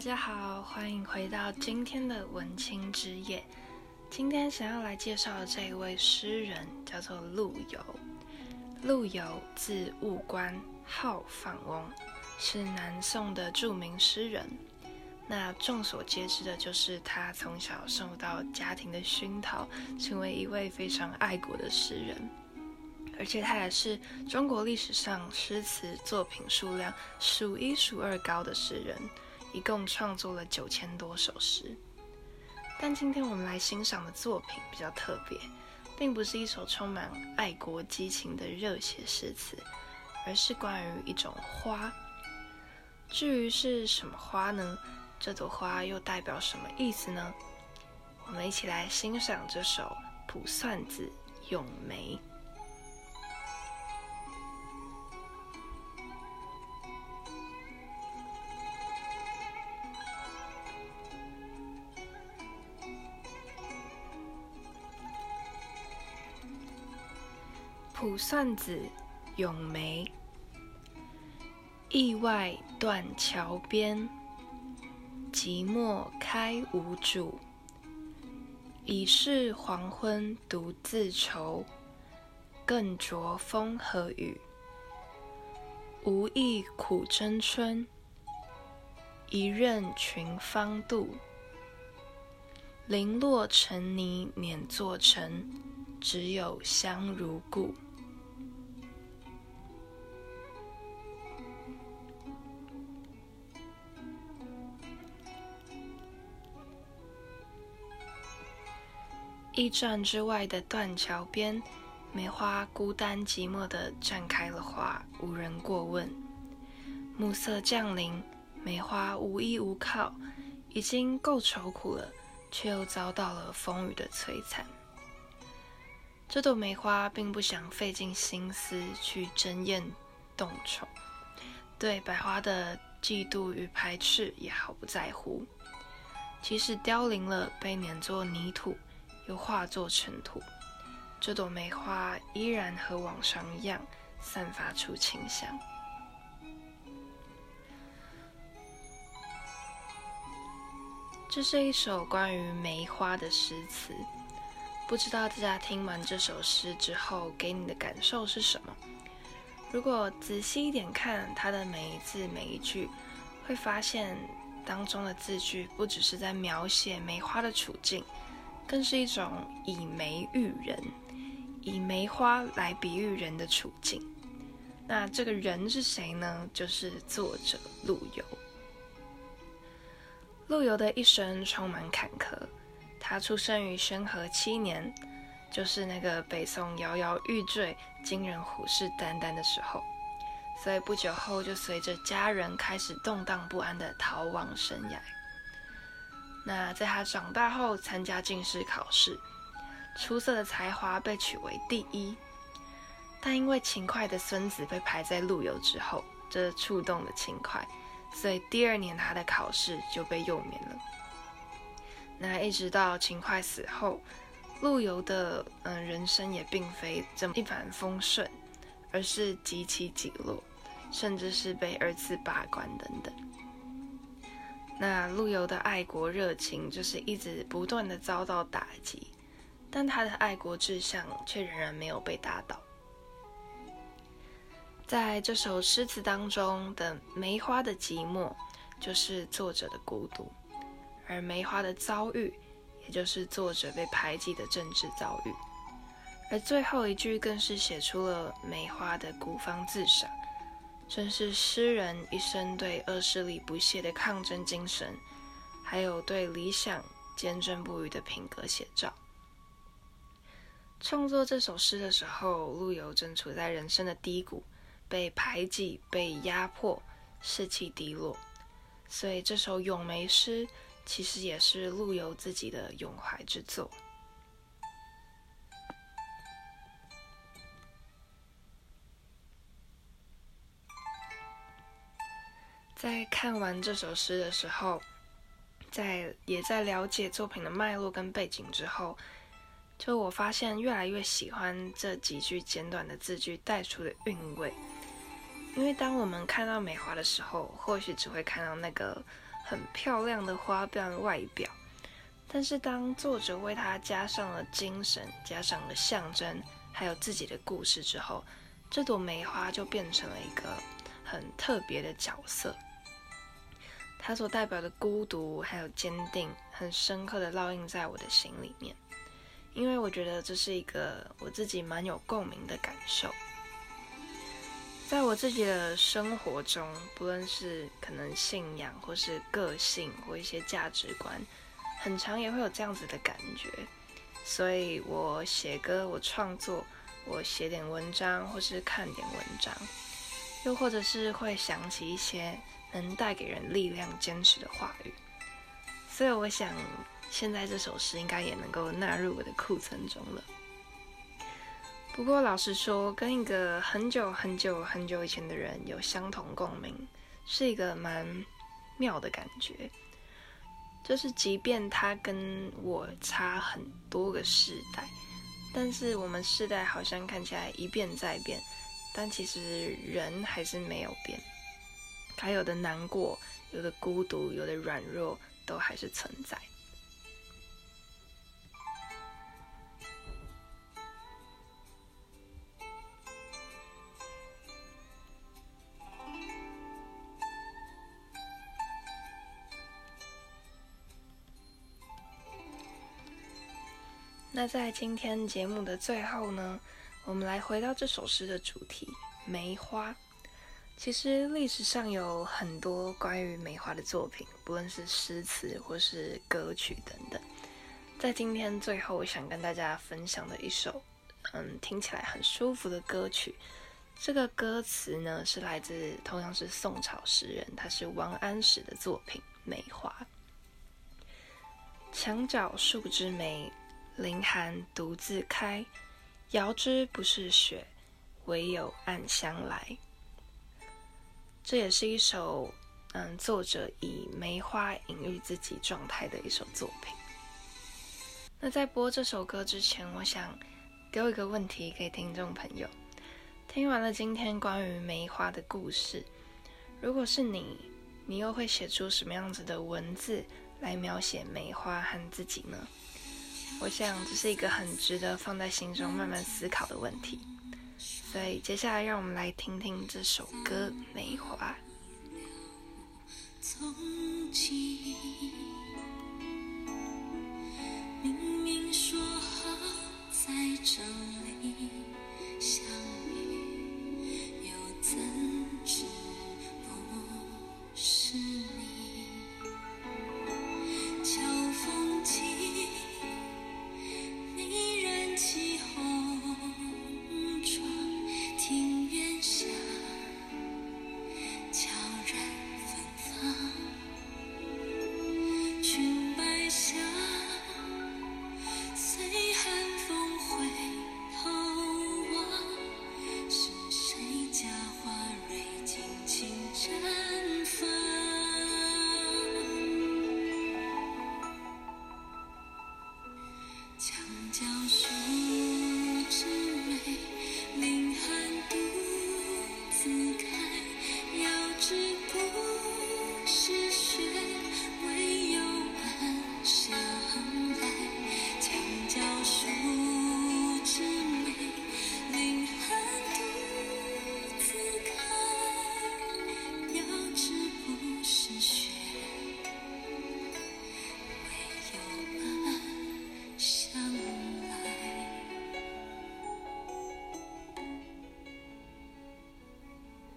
大家好，欢迎回到今天的文青之夜。今天想要来介绍的这一位诗人叫做陆游。陆游字务观，号放翁，是南宋的著名诗人。那众所皆知的就是他从小受到家庭的熏陶，成为一位非常爱国的诗人。而且他也是中国历史上诗词作品数量数一数二高的诗人，一共创作了九千多首诗。但今天我们来欣赏的作品比较特别，并不是一首充满爱国激情的热血诗词，而是关于一种花。至于是什么花呢？这朵花又代表什么意思呢？我们一起来欣赏这首《卜算子·咏梅》。《卜算子·咏梅》：驿外断桥边，寂寞开无主。已是黄昏独自愁，更着风和雨。无意苦争春，一任群芳妒。零落成泥碾作尘，只有香如故。驿站之外的断桥边，梅花孤单寂寞地绽开了花，无人过问。暮色降临，梅花无依无靠，已经够愁苦了，却又遭到了风雨的摧残。这朵梅花并不想费尽心思去争艳动宠，对百花的嫉妒与排斥也毫不在乎。即使凋零了，被碾作泥土。又化作尘土，这朵梅花依然和往常一样，散发出清香。这是一首关于梅花的诗词，不知道大家听完这首诗之后，给你的感受是什么？如果仔细一点看它的每一字每一句，会发现当中的字句不只是在描写梅花的处境。更是一种以梅喻人，以梅花来比喻人的处境。那这个人是谁呢？就是作者陆游。陆游的一生充满坎坷。他出生于宣和七年，就是那个北宋摇摇欲坠、金人虎视眈眈的时候，所以不久后就随着家人开始动荡不安的逃亡生涯。那在他长大后，参加进士考试，出色的才华被取为第一，但因为勤快的孙子被排在陆游之后，这触动了勤快，所以第二年他的考试就被幼免了。那一直到勤快死后，陆游的嗯人生也并非这么一帆风顺，而是极起极落，甚至是被二次罢官等等。那陆游的爱国热情就是一直不断的遭到打击，但他的爱国志向却仍然没有被打倒。在这首诗词当中的梅花的寂寞，就是作者的孤独；而梅花的遭遇，也就是作者被排挤的政治遭遇。而最后一句更是写出了梅花的孤芳自赏。正是诗人一生对恶势力不懈的抗争精神，还有对理想坚贞不渝的品格写照。创作这首诗的时候，陆游正处在人生的低谷，被排挤、被压迫，士气低落，所以这首咏梅诗其实也是陆游自己的咏怀之作。在看完这首诗的时候，在也在了解作品的脉络跟背景之后，就我发现越来越喜欢这几句简短的字句带出的韵味。因为当我们看到梅花的时候，或许只会看到那个很漂亮的花瓣外表，但是当作者为它加上了精神，加上了象征，还有自己的故事之后，这朵梅花就变成了一个很特别的角色。它所代表的孤独还有坚定，很深刻的烙印在我的心里面，因为我觉得这是一个我自己蛮有共鸣的感受。在我自己的生活中，不论是可能信仰，或是个性，或一些价值观，很常也会有这样子的感觉。所以我写歌，我创作，我写点文章，或是看点文章，又或者是会想起一些。能带给人力量、坚持的话语，所以我想，现在这首诗应该也能够纳入我的库存中了。不过，老实说，跟一个很久很久很久以前的人有相同共鸣，是一个蛮妙的感觉。就是即便他跟我差很多个世代，但是我们世代好像看起来一变再变，但其实人还是没有变。还有的难过，有的孤独，有的软弱，都还是存在。那在今天节目的最后呢，我们来回到这首诗的主题——梅花。其实历史上有很多关于梅花的作品，不论是诗词或是歌曲等等。在今天最后，我想跟大家分享的一首，嗯，听起来很舒服的歌曲。这个歌词呢，是来自同样是宋朝诗人，他是王安石的作品《梅花》。墙角数枝梅，凌寒独自开。遥知不是雪，唯有暗香来。这也是一首，嗯，作者以梅花隐喻自己状态的一首作品。那在播这首歌之前，我想丢一个问题给听众朋友：听完了今天关于梅花的故事，如果是你，你又会写出什么样子的文字来描写梅花和自己呢？我想这是一个很值得放在心中慢慢思考的问题。所以，接下来让我们来听听这首歌《梅花》。明明说好在这里相